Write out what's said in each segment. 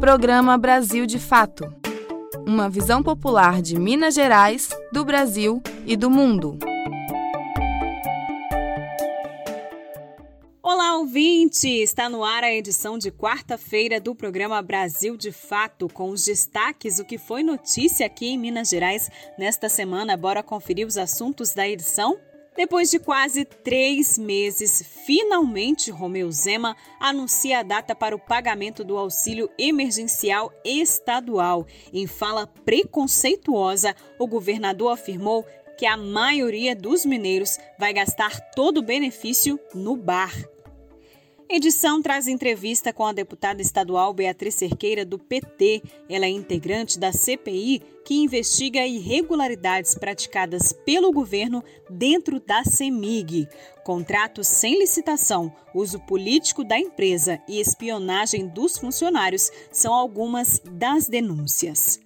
Programa Brasil de Fato uma visão popular de Minas Gerais, do Brasil e do mundo. Olá, ouvinte! Está no ar a edição de quarta-feira do programa Brasil de Fato, com os destaques o que foi notícia aqui em Minas Gerais nesta semana. Bora conferir os assuntos da edição? Depois de quase três meses, finalmente Romeu Zema anuncia a data para o pagamento do auxílio emergencial estadual. Em fala preconceituosa, o governador afirmou que a maioria dos mineiros vai gastar todo o benefício no bar. Edição traz entrevista com a deputada estadual Beatriz Cerqueira, do PT. Ela é integrante da CPI, que investiga irregularidades praticadas pelo governo dentro da CEMIG. Contratos sem licitação, uso político da empresa e espionagem dos funcionários são algumas das denúncias.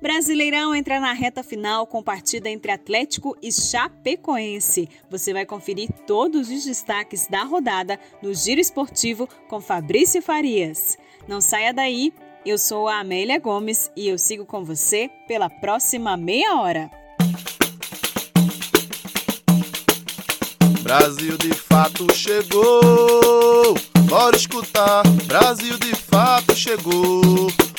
Brasileirão entra na reta final com partida entre Atlético e Chapecoense. Você vai conferir todos os destaques da rodada no Giro Esportivo com Fabrício Farias. Não saia daí, eu sou a Amélia Gomes e eu sigo com você pela próxima meia hora. Brasil de fato chegou, bora escutar. Brasil de fato chegou.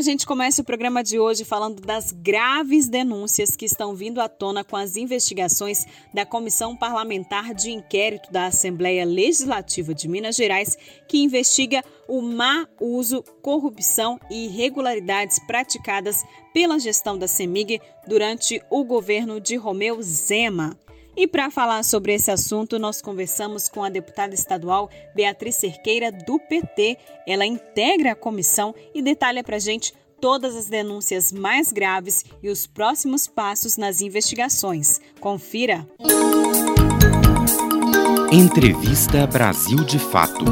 A gente começa o programa de hoje falando das graves denúncias que estão vindo à tona com as investigações da Comissão Parlamentar de Inquérito da Assembleia Legislativa de Minas Gerais, que investiga o má uso, corrupção e irregularidades praticadas pela gestão da CEMIG durante o governo de Romeu Zema. E para falar sobre esse assunto, nós conversamos com a deputada estadual Beatriz Cerqueira, do PT. Ela integra a comissão e detalha para a gente todas as denúncias mais graves e os próximos passos nas investigações. Confira! Entrevista Brasil de Fato.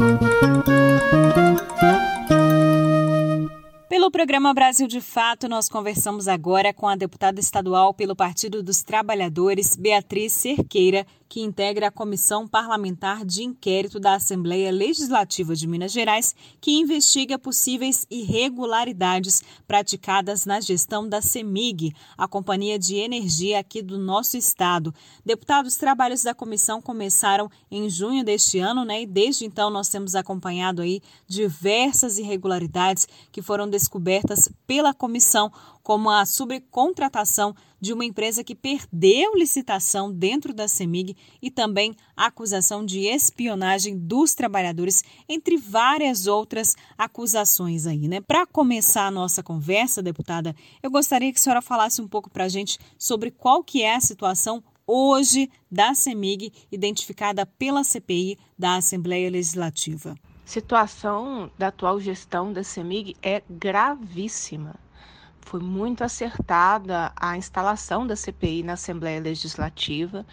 Pelo programa Brasil de Fato, nós conversamos agora com a deputada estadual pelo Partido dos Trabalhadores, Beatriz Cerqueira, que integra a Comissão Parlamentar de Inquérito da Assembleia Legislativa de Minas Gerais, que investiga possíveis irregularidades praticadas na gestão da CEMIG, a companhia de energia aqui do nosso estado. Deputados, os trabalhos da comissão começaram em junho deste ano, né? E desde então nós temos acompanhado aí diversas irregularidades que foram descobertas pela comissom como a subcontratação de uma empresa que perdeu licitação dentro da CEMIG e também acusação de espionagem dos trabalhadores, entre várias outras acusações aí, né? Para começar a nossa conversa, deputada, eu gostaria que a senhora falasse um pouco para a gente sobre qual que é a situação hoje da CEMIG, identificada pela CPI da Assembleia Legislativa. Situação da atual gestão da CEMIG é gravíssima foi muito acertada a instalação da CPI na Assembleia Legislativa,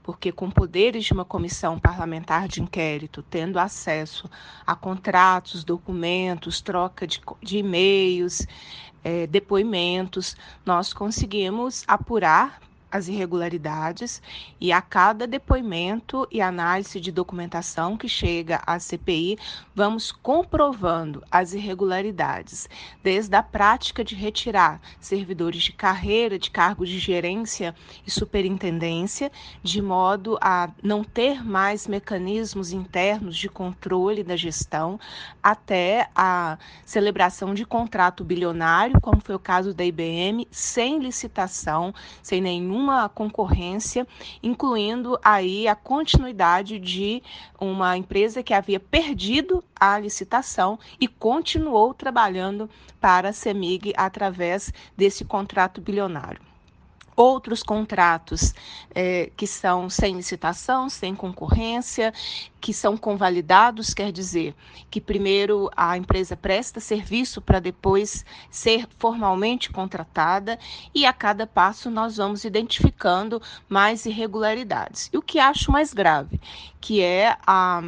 porque com poderes de uma comissão parlamentar de inquérito, tendo acesso a contratos, documentos, troca de, de e-mails, é, depoimentos, nós conseguimos apurar as irregularidades e a cada depoimento e análise de documentação que chega à CPI, vamos comprovando as irregularidades, desde a prática de retirar servidores de carreira de cargos de gerência e superintendência, de modo a não ter mais mecanismos internos de controle da gestão, até a celebração de contrato bilionário, como foi o caso da IBM, sem licitação, sem nenhum nenhuma concorrência, incluindo aí a continuidade de uma empresa que havia perdido a licitação e continuou trabalhando para a CEMIG através desse contrato bilionário outros contratos é, que são sem licitação, sem concorrência, que são convalidados, quer dizer que primeiro a empresa presta serviço para depois ser formalmente contratada e a cada passo nós vamos identificando mais irregularidades. E o que acho mais grave, que é a,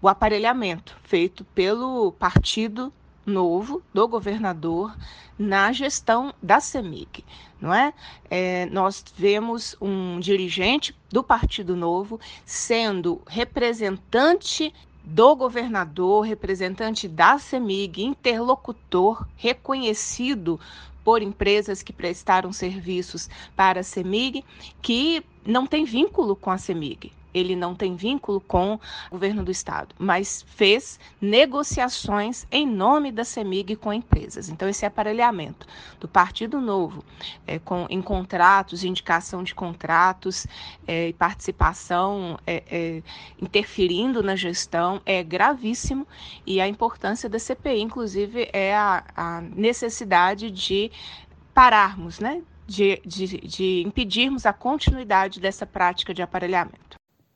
o aparelhamento feito pelo partido novo do governador na gestão da CEMIG, não é? é? Nós vemos um dirigente do Partido Novo sendo representante do governador, representante da CEMIG, interlocutor reconhecido por empresas que prestaram serviços para a CEMIG, que não tem vínculo com a CEMIG ele não tem vínculo com o governo do estado, mas fez negociações em nome da CEMIG com empresas. Então, esse aparelhamento do Partido Novo é, com, em contratos, indicação de contratos é, participação é, é, interferindo na gestão é gravíssimo e a importância da CPI, inclusive, é a, a necessidade de pararmos, né? De, de, de impedirmos a continuidade dessa prática de aparelhamento.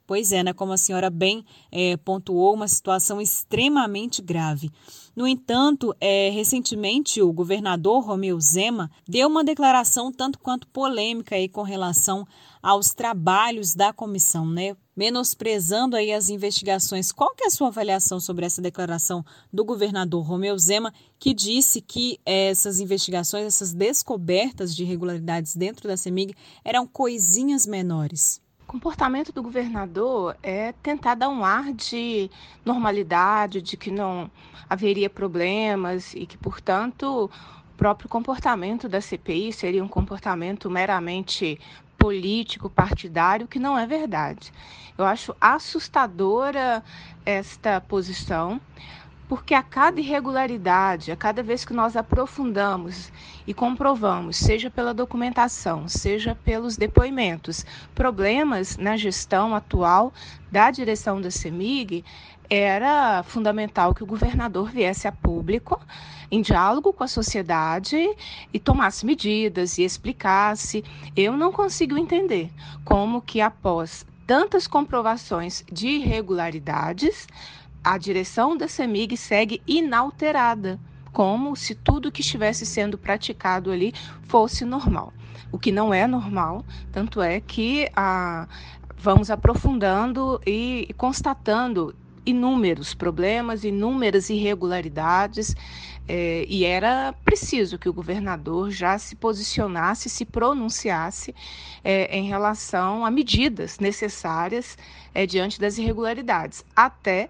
Pois é, né? Como a senhora bem é, pontuou, uma situação extremamente grave. No entanto, é, recentemente o governador Romeu Zema deu uma declaração tanto quanto polêmica aí com relação aos trabalhos da comissão, né? Menosprezando aí as investigações. Qual que é a sua avaliação sobre essa declaração do governador Romeu Zema, que disse que é, essas investigações, essas descobertas de irregularidades dentro da CEMIG eram coisinhas menores? Comportamento do governador é tentar dar um ar de normalidade, de que não haveria problemas e que, portanto, o próprio comportamento da CPI seria um comportamento meramente político, partidário, que não é verdade. Eu acho assustadora esta posição porque a cada irregularidade, a cada vez que nós aprofundamos e comprovamos, seja pela documentação, seja pelos depoimentos, problemas na gestão atual da direção da CEMIG, era fundamental que o governador viesse a público em diálogo com a sociedade e tomasse medidas e explicasse. Eu não consigo entender como que após tantas comprovações de irregularidades, a direção da CEMIG segue inalterada, como se tudo que estivesse sendo praticado ali fosse normal. O que não é normal, tanto é que a, vamos aprofundando e, constatando inúmeros problemas, inúmeras irregularidades, é, e era preciso que o governador já se posicionasse, se pronunciasse é, em relação a medidas necessárias é, diante das irregularidades, até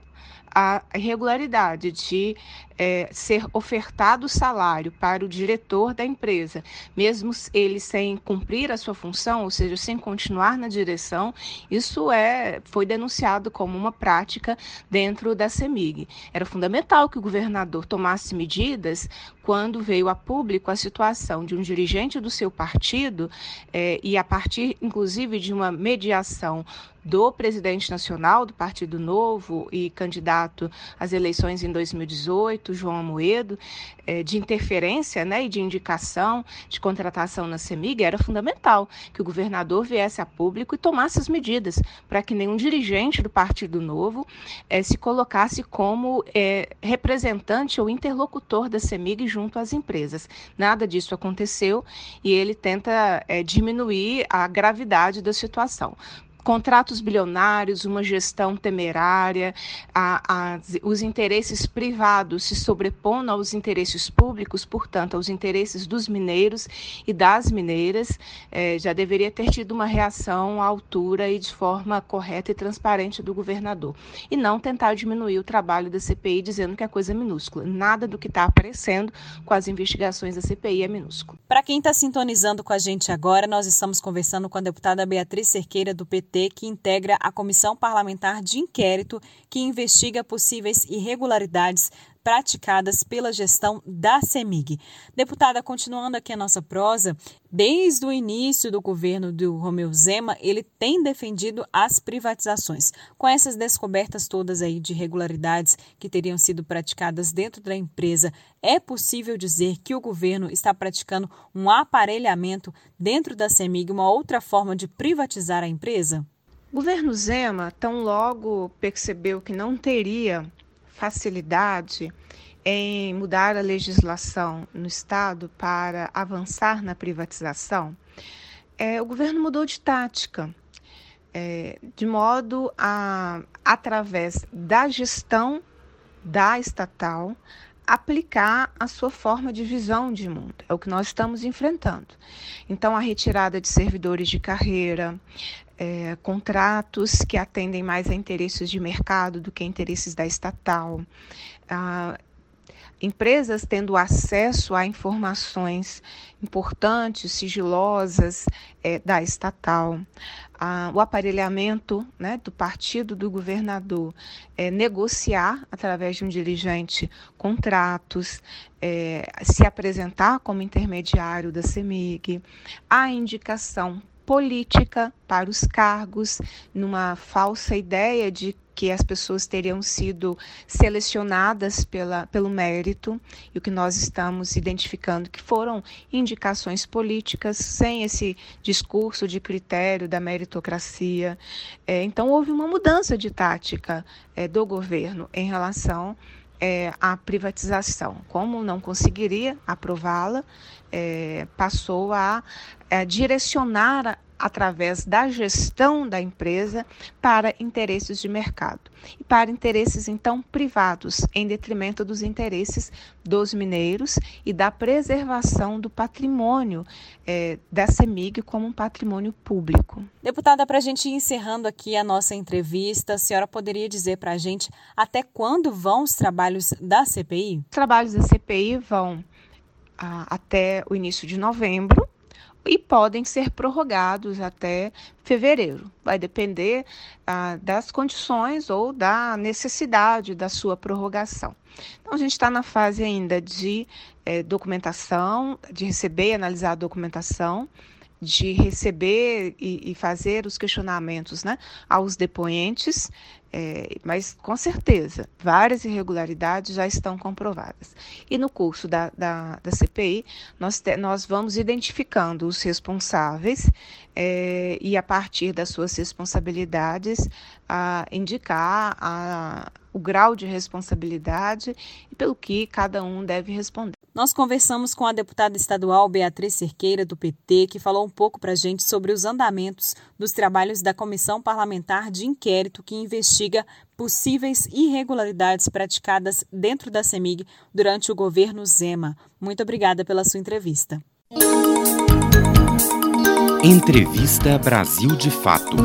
a irregularidade de é, ser ofertado salário para o diretor da empresa, mesmo ele sem cumprir a sua função, ou seja, sem continuar na direção, isso é foi denunciado como uma prática dentro da CEMIG. Era fundamental que o governador tomasse medidas quando veio a público a situação de um dirigente do seu partido é, e a partir, inclusive, de uma mediação do presidente nacional do Partido Novo e candidato às eleições em 2018, João Amoedo, é, de interferência né, e de indicação de contratação na CEMIG, era fundamental que o governador viesse a público e tomasse as medidas para que nenhum dirigente do Partido Novo é, se colocasse como representante ou interlocutor da CEMIG junto às empresas. Nada disso aconteceu e ele tenta diminuir a gravidade da situação contratos bilionários, uma gestão temerária, a, a, os interesses privados se sobrepondo aos interesses públicos, portanto, aos interesses dos mineiros e das mineiras, eh, já deveria ter tido uma reação à altura e de forma correta e transparente do governador. E não tentar diminuir o trabalho da CPI dizendo que é coisa minúscula. Nada do que está aparecendo com as investigações da CPI é minúsculo. Para quem está sintonizando com a gente agora, nós estamos conversando com a deputada Beatriz Cerqueira, do PT que integra a Comissão Parlamentar de Inquérito que investiga possíveis irregularidades praticadas pela gestão da CEMIG. Deputada, continuando aqui a nossa prosa, desde o início do governo do Romeu Zema, ele tem defendido as privatizações. Com essas descobertas todas aí de irregularidades que teriam sido praticadas dentro da empresa, é possível dizer que o governo está praticando um aparelhamento dentro da CEMIG, uma outra forma de privatizar a empresa? O governo Zema, tão logo percebeu que não teria facilidade em mudar a legislação no Estado para avançar na privatização, é, o governo mudou de tática, é, de modo a, através da gestão da estatal, aplicar a sua forma de visão de mundo. É o que nós estamos enfrentando. Então, a retirada de servidores de carreira, é, contratos que atendem mais a interesses de mercado do que interesses da estatal, a, empresas tendo acesso a informações importantes, sigilosas é, da estatal, ah, o aparelhamento né, do partido do governador, é, negociar através de um dirigente contratos, é, se apresentar como intermediário da CEMIG, a indicação política para os cargos, numa falsa ideia de que as pessoas teriam sido selecionadas pela, pelo mérito, e o que nós estamos identificando que foram indicações políticas sem esse discurso de critério da meritocracia. É, então, houve uma mudança de tática é, do governo em relação é, à privatização. Como não conseguiria aprová-la, é, passou a, a direcionar através da gestão da empresa para interesses de mercado e para interesses então privados, em detrimento dos interesses dos mineiros e da preservação do patrimônio é, da CEMIG como um patrimônio público. Deputada, para a gente ir encerrando aqui a nossa entrevista, a senhora poderia dizer para a gente até quando vão os trabalhos da CPI? Os trabalhos da CPI vão ah, até o início de novembro e podem ser prorrogados até fevereiro. Vai depender ah, das condições ou da necessidade da sua prorrogação. Então, a gente está na fase ainda de eh, documentação, de receber e analisar a documentação, de receber e, e fazer os questionamentos né, aos depoentes é, mas com certeza, várias irregularidades já estão comprovadas. E no curso da, da, da CPI, nós, te, nós vamos identificando os responsáveis é, e, a partir das suas responsabilidades, a indicar a, o grau de responsabilidade e pelo que cada um deve responder. Nós conversamos com a deputada estadual Beatriz Cerqueira, do PT, que falou um pouco para a gente sobre os andamentos dos trabalhos da Comissão Parlamentar de Inquérito que investiga possíveis irregularidades praticadas dentro da CEMIG durante o governo Zema. Muito obrigada pela sua entrevista. Entrevista Brasil de Fato.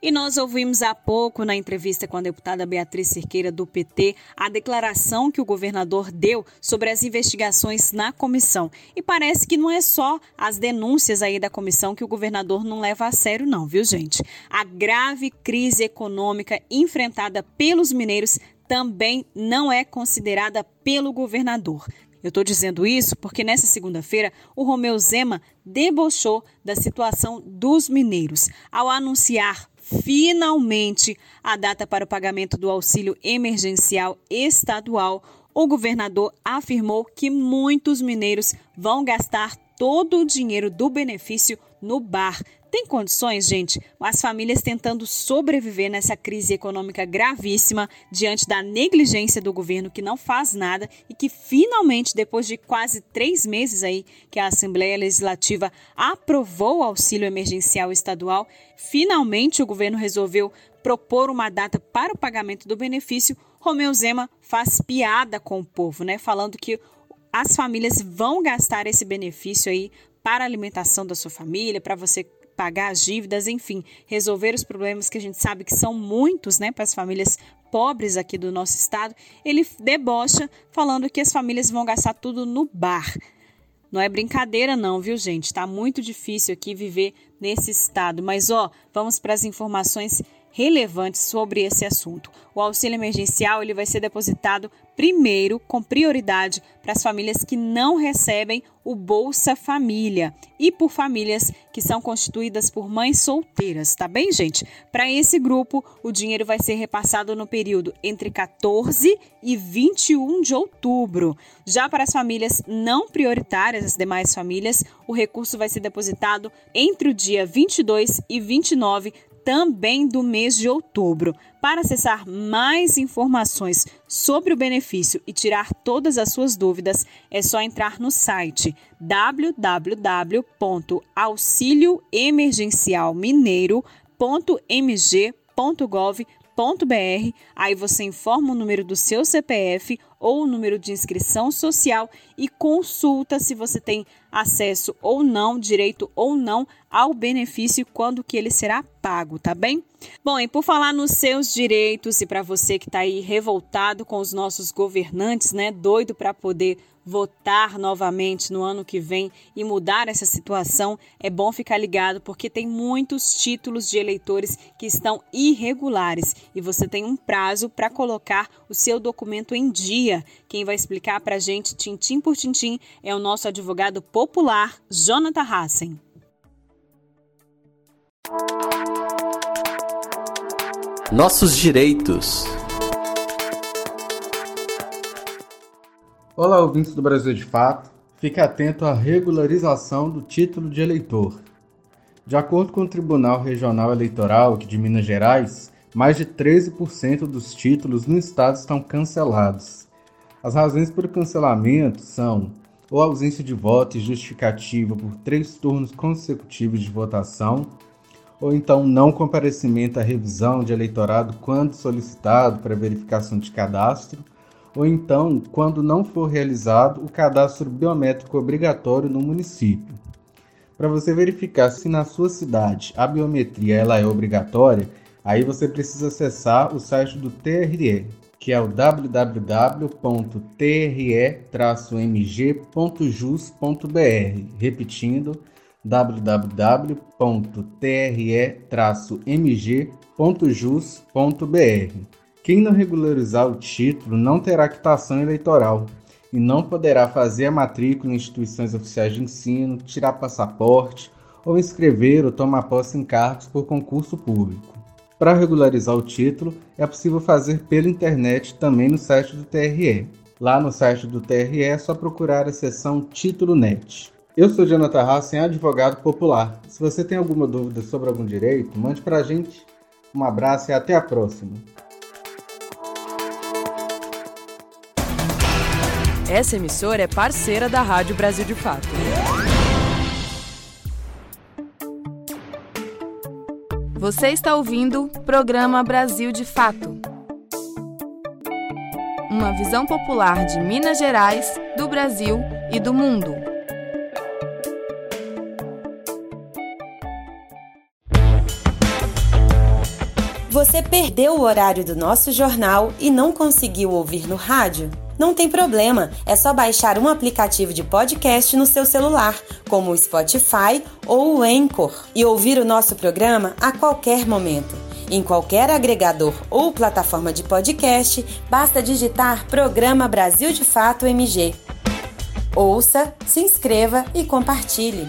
E nós ouvimos há pouco, na entrevista com a deputada Beatriz Cerqueira, do PT, a declaração que o governador deu sobre as investigações na comissão. E parece que não é só as denúncias aí da comissão que o governador não leva a sério, não, viu, gente? A grave crise econômica enfrentada pelos mineiros também não é considerada pelo governador. Eu estou dizendo isso porque nessa segunda-feira o Romeu Zema debochou da situação dos mineiros ao anunciar finalmente a data para o pagamento do auxílio emergencial estadual, o governador afirmou que muitos mineiros vão gastar todo o dinheiro do benefício no bar tem condições, gente? As famílias tentando sobreviver nessa crise econômica gravíssima diante da negligência do governo que não faz nada e que finalmente, depois de quase três meses aí que a Assembleia Legislativa aprovou o auxílio emergencial estadual, finalmente o governo resolveu propor uma data para o pagamento do benefício. Romeu Zema faz piada com o povo, né? Falando que as famílias vão gastar esse benefício aí para a alimentação da sua família, para você pagar as dívidas, enfim, resolver os problemas que a gente sabe que são muitos, né, para as famílias pobres aqui do nosso estado, ele debocha falando que as famílias vão gastar tudo no bar. Não é brincadeira não, viu, gente? Tá muito difícil aqui viver nesse estado, mas ó, vamos para as informações relevantes sobre esse assunto. O auxílio emergencial ele vai ser depositado primeiro com prioridade para as famílias que não recebem o Bolsa Família e por famílias que são constituídas por mães solteiras, tá bem, gente? Para esse grupo, o dinheiro vai ser repassado no período entre 14 e 21 de outubro. Já para as famílias não prioritárias, as demais famílias, o recurso vai ser depositado entre o dia 22 e 29 também do mês de outubro. Para acessar mais informações sobre o benefício e tirar todas as suas dúvidas, é só entrar no site www.auxilioemergencialmineiro.mg.gov.br Aí você informa o número do seu CPF ou o número de inscrição social e consulta se você tem acesso ou não, direito ou não ao benefício quando que ele será pago, tá bem? Bom, e por falar nos seus direitos e para você que está aí revoltado com os nossos governantes, né, doido para poder votar novamente no ano que vem e mudar essa situação, é bom ficar ligado porque tem muitos títulos de eleitores que estão irregulares e você tem um prazo para colocar o seu documento em dia. Quem vai explicar para a gente, tintim por tintim, é o nosso advogado popular, Jonathan Hassen. Nossos direitos. Olá, ouvintes do Brasil de Fato. Fique atento à regularização do título de eleitor. De acordo com o Tribunal Regional Eleitoral aqui de Minas Gerais, mais de 13% dos títulos no estado estão cancelados. As razões para o cancelamento são ou ausência de voto e justificativa por três turnos consecutivos de votação, ou então não comparecimento à revisão de eleitorado quando solicitado para verificação de cadastro, ou então quando não for realizado o cadastro biométrico obrigatório no município. Para você verificar se na sua cidade a biometria ela é obrigatória, aí você precisa acessar o site do TRE, que é o www.tre-mg.jus.br. Repetindo, www.tre-mg.jus.br. Quem não regularizar o título não terá quitação eleitoral e não poderá fazer a matrícula em instituições oficiais de ensino, tirar passaporte ou inscrever ou tomar posse em cargos por concurso público. Para regularizar o título, é possível fazer pela internet também no site do TRE. Lá no site do TRE é só procurar a seção Título Net. Eu sou Jonathan Hassen, advogado popular. Se você tem alguma dúvida sobre algum direito, mande para a gente. Um abraço e até a próxima. Essa emissora é parceira da Rádio Brasil de Fato. Você está ouvindo o programa Brasil de Fato. Uma visão popular de Minas Gerais, do Brasil e do mundo. Você perdeu o horário do nosso jornal e não conseguiu ouvir no rádio? Não tem problema, é só baixar um aplicativo de podcast no seu celular, como o Spotify ou o Anchor, e ouvir o nosso programa a qualquer momento. Em qualquer agregador ou plataforma de podcast, basta digitar Programa Brasil de Fato MG. Ouça, se inscreva e compartilhe.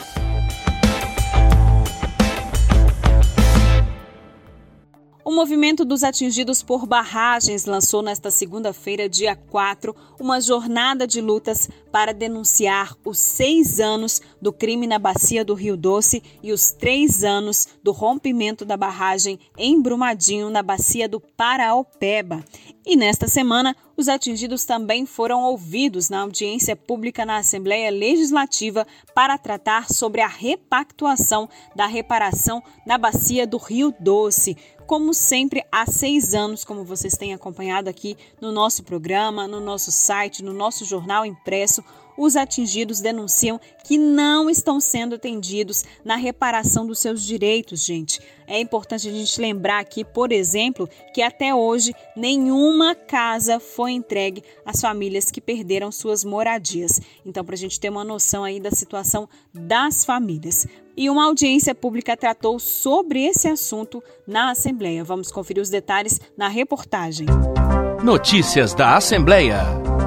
O movimento dos atingidos por barragens lançou nesta segunda-feira, dia 4, uma jornada de lutas para denunciar os seis anos do crime na bacia do Rio Doce e os três anos do rompimento da barragem em Brumadinho, na bacia do Paraopeba. E nesta semana, os atingidos também foram ouvidos na audiência pública na Assembleia Legislativa para tratar sobre a repactuação da reparação na bacia do Rio Doce como sempre, há seis anos, como vocês têm acompanhado aqui no nosso programa, no nosso site, no nosso jornal impresso, os atingidos denunciam que não estão sendo atendidos na reparação dos seus direitos, gente. É importante a gente lembrar aqui, por exemplo, que até hoje nenhuma casa foi entregue às famílias que perderam suas moradias. Então, para a gente ter uma noção aí da situação das famílias. E uma audiência pública tratou sobre esse assunto na Assembleia. Vamos conferir os detalhes na reportagem. Notícias da Assembleia.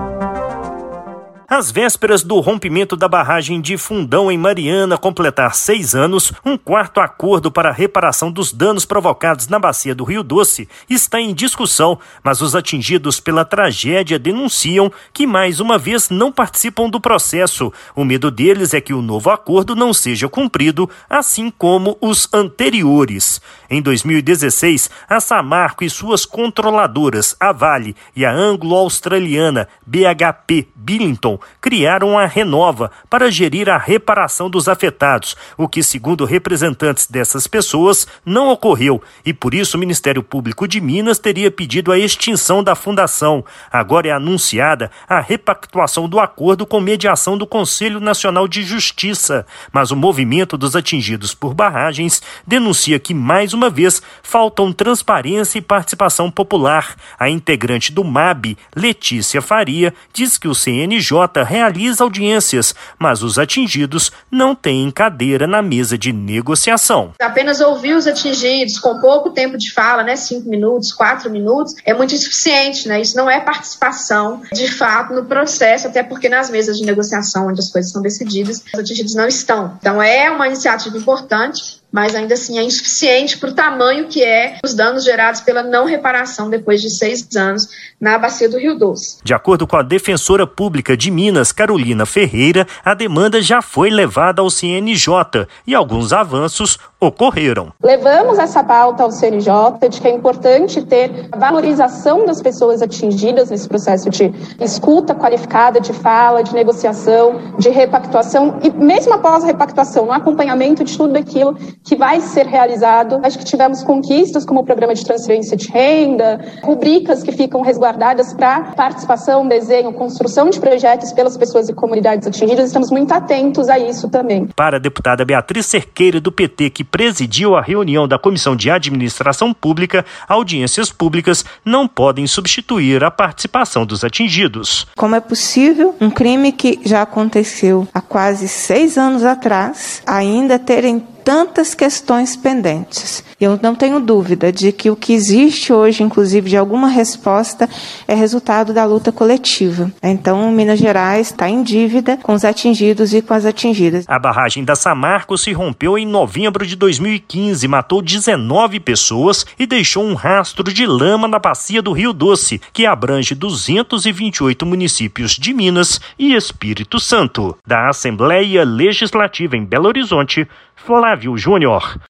Às vésperas do rompimento da barragem de Fundão em Mariana completar seis anos, um quarto acordo para a reparação dos danos provocados na bacia do Rio Doce está em discussão, mas os atingidos pela tragédia denunciam que mais uma vez não participam do processo. O medo deles é que o novo acordo não seja cumprido, assim como os anteriores. Em 2016, a Samarco e suas controladoras, a Vale e a anglo-australiana BHP Billington, criaram a Renova para gerir a reparação dos afetados, o que, segundo representantes dessas pessoas, não ocorreu e por isso o Ministério Público de Minas teria pedido a extinção da fundação. Agora é anunciada a repactuação do acordo com mediação do Conselho Nacional de Justiça, mas o movimento dos atingidos por barragens denuncia que mais uma vez faltam transparência e participação popular. A integrante do MAB, Letícia Faria, diz que o CNJ realiza audiências, mas os atingidos não têm cadeira na mesa de negociação. Apenas ouvir os atingidos com pouco tempo de fala, né, cinco minutos, quatro minutos, é muito insuficiente, né? Isso não é participação de fato no processo, até porque nas mesas de negociação onde as coisas são decididas, os atingidos não estão. Então é uma iniciativa importante mas ainda assim é insuficiente para o tamanho que é os danos gerados pela não reparação depois de seis anos na bacia do Rio Doce. De acordo com a defensora pública de Minas, Carolina Ferreira, a demanda já foi levada ao CNJ e alguns avanços ocorreram. Levamos essa pauta ao CNJ de que é importante ter a valorização das pessoas atingidas nesse processo de escuta qualificada, de fala, de negociação, de repactuação e mesmo após a repactuação, no acompanhamento de tudo aquilo que vai ser realizado. Acho que tivemos conquistas como o programa de transferência de renda, rubricas que ficam resguardadas para participação, desenho, construção de projetos pelas pessoas e comunidades atingidas. Estamos muito atentos a isso também. Para a deputada Beatriz Cerqueira, do PT, que presidiu a reunião da Comissão de Administração Pública, audiências públicas não podem substituir a participação dos atingidos. Como é possível um crime que já aconteceu há quase seis anos atrás ainda terem tantas questões pendentes. Eu não tenho dúvida de que o que existe hoje, inclusive de alguma resposta, é resultado da luta coletiva. Então, Minas Gerais está em dívida com os atingidos e com as atingidas. A barragem da Samarco se rompeu em novembro de 2015, matou 19 pessoas e deixou um rastro de lama na bacia do Rio Doce, que abrange 228 municípios de Minas e Espírito Santo. Da Assembleia Legislativa em Belo Horizonte, Flávio Júnior.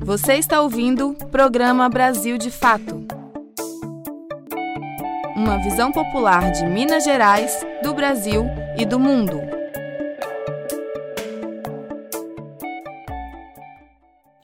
Você está ouvindo o programa Brasil de Fato. Uma visão popular de Minas Gerais, do Brasil e do mundo.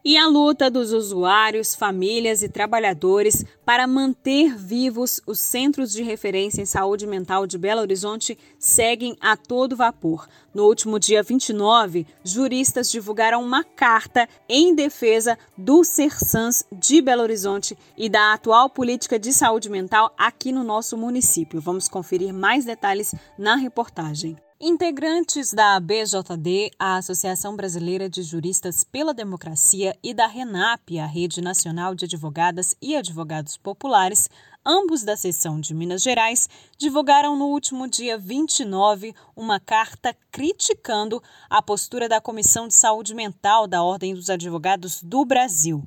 E a luta dos usuários, famílias e trabalhadores para manter vivos os centros de referência em saúde mental de Belo Horizonte seguem a todo vapor. No último dia 29, juristas divulgaram uma carta em defesa do CERSANS de Belo Horizonte e da atual política de saúde mental aqui no nosso município. Vamos conferir mais detalhes na reportagem. Integrantes da ABJD, a Associação Brasileira de Juristas pela Democracia, e da RENAP, a Rede Nacional de Advogadas e Advogados Populares, ambos da seção de Minas Gerais, divulgaram no último dia 29 uma carta criticando a postura da Comissão de Saúde Mental da Ordem dos Advogados do Brasil.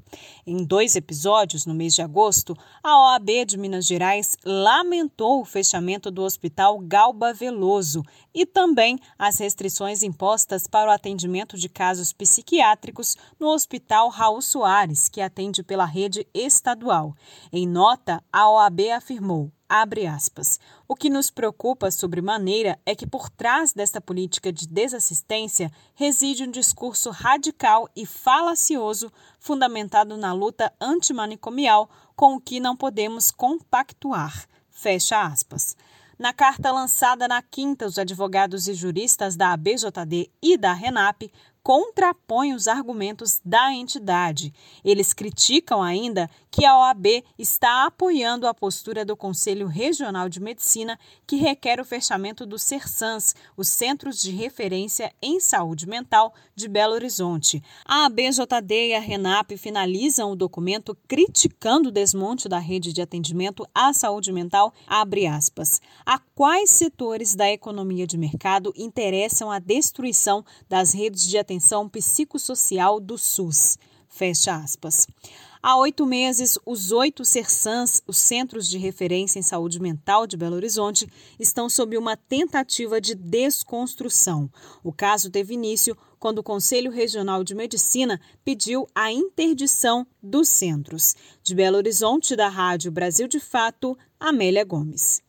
Em dois episódios, no mês de agosto, a OAB de Minas Gerais lamentou o fechamento do Hospital Galba Veloso e também as restrições impostas para o atendimento de casos psiquiátricos no Hospital Raul Soares, que atende pela rede estadual. Em nota, a OAB OAB afirmou, abre aspas, o que nos preocupa sobremaneira é que por trás desta política de desassistência reside um discurso radical e falacioso fundamentado na luta antimanicomial com o que não podemos compactuar. Fecha aspas. Na carta lançada na quinta, os advogados e juristas da ABJD e da RENAP contrapõem os argumentos da entidade. Eles criticam ainda que a OAB está apoiando a postura do Conselho Regional de Medicina, que requer o fechamento do CERSANS, os Centros de Referência em Saúde Mental de Belo Horizonte. A ABJD e a RENAP finalizam o documento criticando o desmonte da rede de atendimento à saúde mental, abre aspas. A quais setores da economia de mercado interessam a destruição das redes de atenção psicossocial do SUS? Fecha aspas. Há oito meses, os oito CERSANs, os Centros de Referência em Saúde Mental de Belo Horizonte, estão sob uma tentativa de desconstrução. O caso teve início quando o Conselho Regional de Medicina pediu a interdição dos centros. De Belo Horizonte, da Rádio Brasil de Fato, Amélia Gomes.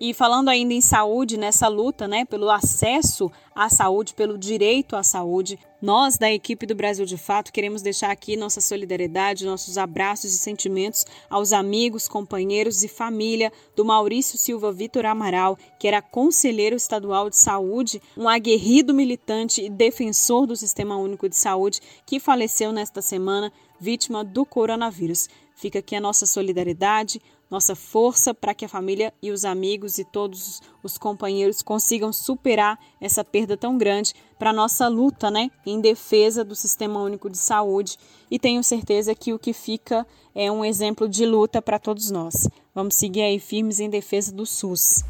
E falando ainda em saúde, nessa luta né, pelo acesso à saúde, pelo direito à saúde, nós da equipe do Brasil de Fato queremos deixar aqui nossa solidariedade, nossos abraços e sentimentos aos amigos, companheiros e família do Maurício Silva Vitor Amaral, que era conselheiro estadual de saúde, um aguerrido militante e defensor do Sistema Único de Saúde, que faleceu nesta semana vítima do coronavírus. Fica aqui a nossa solidariedade, nossa força para que a família e os amigos e todos os companheiros consigam superar essa perda tão grande para nossa luta, né, em defesa do Sistema Único de Saúde. E tenho certeza que o que fica é um exemplo de luta para todos nós. Vamos seguir aí firmes em defesa do SUS.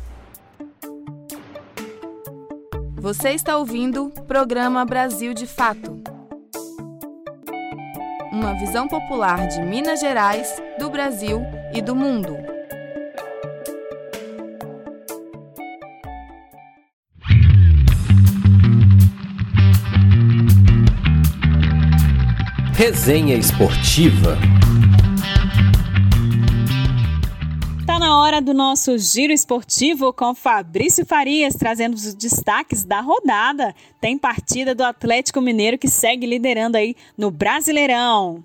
Você está ouvindo o programa Brasil de Fato. Uma visão popular de Minas Gerais, do Brasil e do mundo. Resenha Esportiva. Tá na hora do nosso giro esportivo com Fabrício Farias trazendo os destaques da rodada. Tem partida do Atlético Mineiro que segue liderando aí no Brasileirão.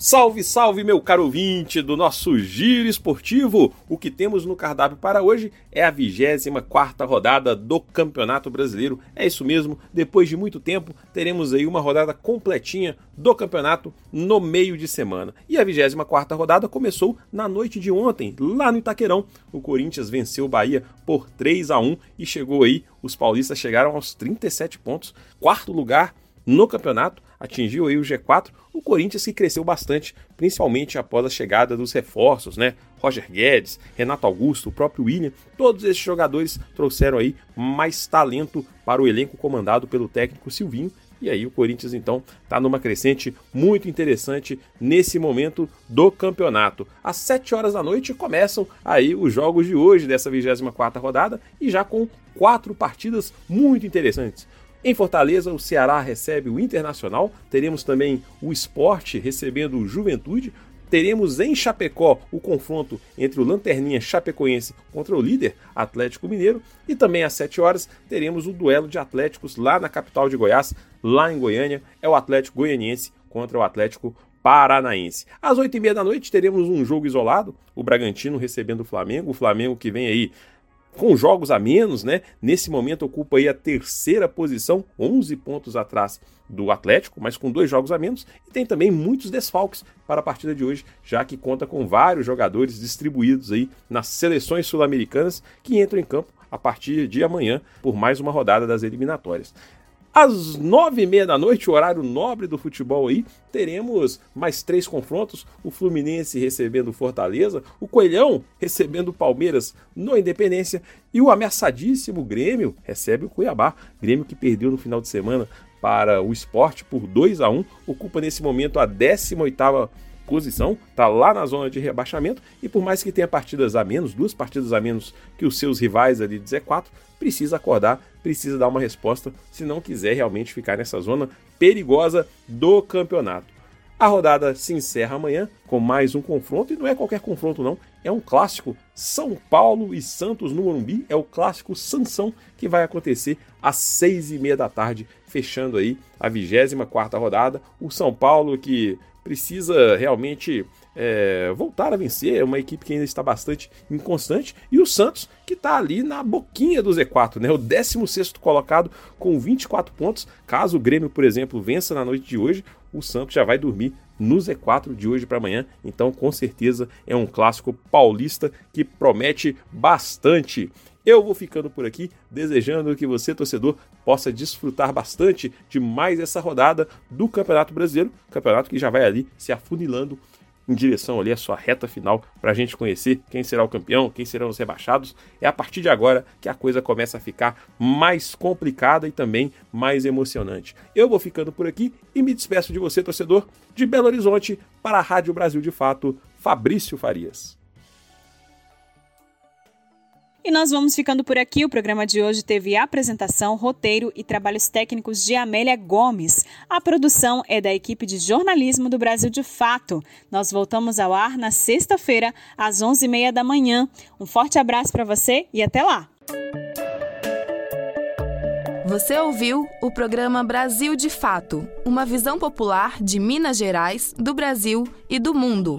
Salve, salve, meu caro ouvinte do nosso Giro Esportivo! O que temos no cardápio para hoje é a 24 rodada do Campeonato Brasileiro. É isso mesmo, depois de muito tempo, teremos aí uma rodada completinha do campeonato no meio de semana. E a 24 rodada começou na noite de ontem, lá no Itaquerão. O Corinthians venceu o Bahia por 3 a 1 e chegou aí, os paulistas chegaram aos 37 pontos, quarto lugar no campeonato, atingiu aí o G4, o Corinthians que cresceu bastante, principalmente após a chegada dos reforços, né? Roger Guedes, Renato Augusto, o próprio William, todos esses jogadores trouxeram aí mais talento para o elenco comandado pelo técnico Silvinho. E aí o Corinthians então está numa crescente muito interessante nesse momento do campeonato. Às 7 horas da noite começam aí os jogos de hoje dessa 24ª rodada e já com quatro partidas muito interessantes. Em Fortaleza, o Ceará recebe o Internacional, teremos também o Esporte recebendo o Juventude, teremos em Chapecó o confronto entre o Lanterninha Chapecoense contra o líder Atlético Mineiro. E também às 7 horas teremos o duelo de Atléticos lá na capital de Goiás, lá em Goiânia, é o Atlético Goianiense contra o Atlético Paranaense. Às 8 e meia da noite teremos um jogo isolado, o Bragantino recebendo o Flamengo, o Flamengo que vem aí com jogos a menos, né? Nesse momento ocupa aí a terceira posição, 11 pontos atrás do Atlético, mas com dois jogos a menos, e tem também muitos desfalques para a partida de hoje, já que conta com vários jogadores distribuídos aí nas seleções sul-americanas que entram em campo a partir de amanhã por mais uma rodada das eliminatórias. Às nove e meia da noite, horário nobre do futebol aí, teremos mais três confrontos: o Fluminense recebendo o Fortaleza, o Coelhão recebendo o Palmeiras no Independência e o ameaçadíssimo Grêmio recebe o Cuiabá. Grêmio que perdeu no final de semana para o esporte por 2 a 1 ocupa nesse momento a 18 posição, está lá na zona de rebaixamento e por mais que tenha partidas a menos, duas partidas a menos que os seus rivais ali de Z4, precisa acordar, precisa dar uma resposta se não quiser realmente ficar nessa zona perigosa do campeonato. A rodada se encerra amanhã com mais um confronto, e não é qualquer confronto, não. É um clássico São Paulo e Santos no Morumbi. É o clássico Sansão que vai acontecer às seis e meia da tarde, fechando aí a 24 rodada. O São Paulo que precisa realmente é, voltar a vencer. É uma equipe que ainda está bastante inconstante. E o Santos, que está ali na boquinha do Z4, né? O 16 colocado com 24 pontos. Caso o Grêmio, por exemplo, vença na noite de hoje, o Santos já vai dormir no Z4 de hoje para amanhã. Então, com certeza, é um clássico paulista que promete bastante. Eu vou ficando por aqui, desejando que você, torcedor, possa desfrutar bastante de mais essa rodada do Campeonato Brasileiro, campeonato que já vai ali se afunilando em direção ali à sua reta final para a gente conhecer quem será o campeão, quem serão os rebaixados. É a partir de agora que a coisa começa a ficar mais complicada e também mais emocionante. Eu vou ficando por aqui e me despeço de você, torcedor, de Belo Horizonte para a Rádio Brasil de Fato, Fabrício Farias. E nós vamos ficando por aqui. O programa de hoje teve apresentação, roteiro e trabalhos técnicos de Amélia Gomes. A produção é da equipe de jornalismo do Brasil de Fato. Nós voltamos ao ar na sexta-feira, às 11h30 da manhã. Um forte abraço para você e até lá! Você ouviu o programa Brasil de Fato uma visão popular de Minas Gerais, do Brasil e do mundo.